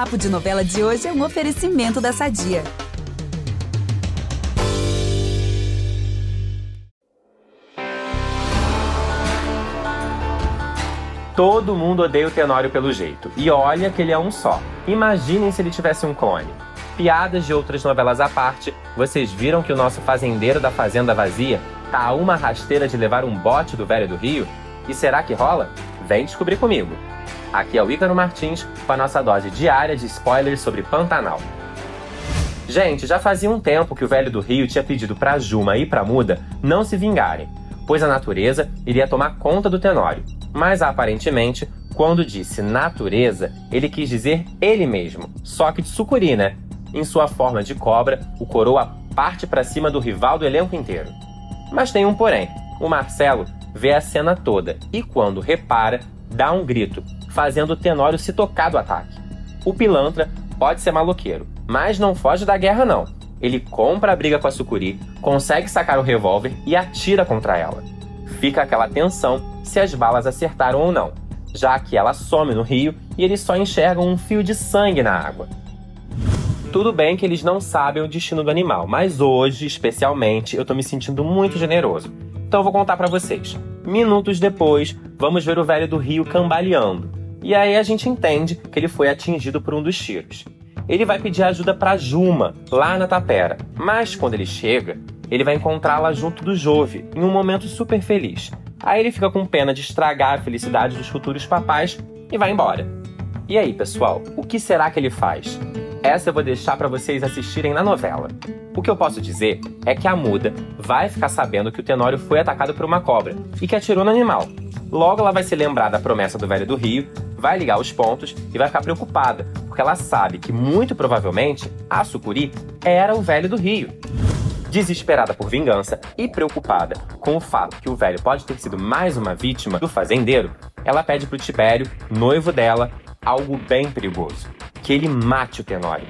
Papo de Novela de hoje é um oferecimento da Sadia. Todo mundo odeia o Tenório pelo jeito. E olha que ele é um só. Imaginem se ele tivesse um clone. Piadas de outras novelas à parte, vocês viram que o nosso fazendeiro da Fazenda Vazia tá a uma rasteira de levar um bote do Velho do Rio? E será que rola? Vem descobrir comigo. Aqui é o Ícaro Martins com a nossa dose diária de spoilers sobre Pantanal. Gente, já fazia um tempo que o Velho do Rio tinha pedido pra Juma e pra Muda não se vingarem, pois a natureza iria tomar conta do Tenório. Mas aparentemente, quando disse natureza, ele quis dizer ele mesmo, só que de sucuri, né? Em sua forma de cobra, o coroa parte para cima do rival do elenco inteiro. Mas tem um porém. O Marcelo vê a cena toda e, quando repara, dá um grito, fazendo o Tenório se tocar do ataque. O pilantra pode ser maloqueiro, mas não foge da guerra não. Ele compra a briga com a Sucuri, consegue sacar o revólver e atira contra ela. Fica aquela tensão se as balas acertaram ou não, já que ela some no rio e eles só enxergam um fio de sangue na água. Tudo bem que eles não sabem o destino do animal, mas hoje, especialmente, eu tô me sentindo muito generoso. Então eu vou contar para vocês. Minutos depois, vamos ver o velho do rio cambaleando. E aí a gente entende que ele foi atingido por um dos tiros. Ele vai pedir ajuda para Juma, lá na tapera. Mas quando ele chega, ele vai encontrá-la junto do Jove, em um momento super feliz. Aí ele fica com pena de estragar a felicidade dos futuros papais e vai embora. E aí, pessoal, o que será que ele faz? Essa eu vou deixar para vocês assistirem na novela. O que eu posso dizer é que a muda vai ficar sabendo que o Tenório foi atacado por uma cobra e que atirou no animal. Logo ela vai se lembrar da promessa do velho do Rio, vai ligar os pontos e vai ficar preocupada, porque ela sabe que muito provavelmente a Sucuri era o velho do Rio. Desesperada por vingança e preocupada com o fato que o velho pode ter sido mais uma vítima do fazendeiro, ela pede pro Tibério, noivo dela, algo bem perigoso que ele mate o Tenório.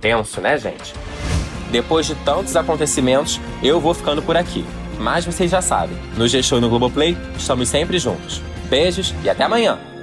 Tenso, né, gente? Depois de tantos acontecimentos, eu vou ficando por aqui. Mas vocês já sabem, no G-Show e no Globoplay, estamos sempre juntos. Beijos e até amanhã!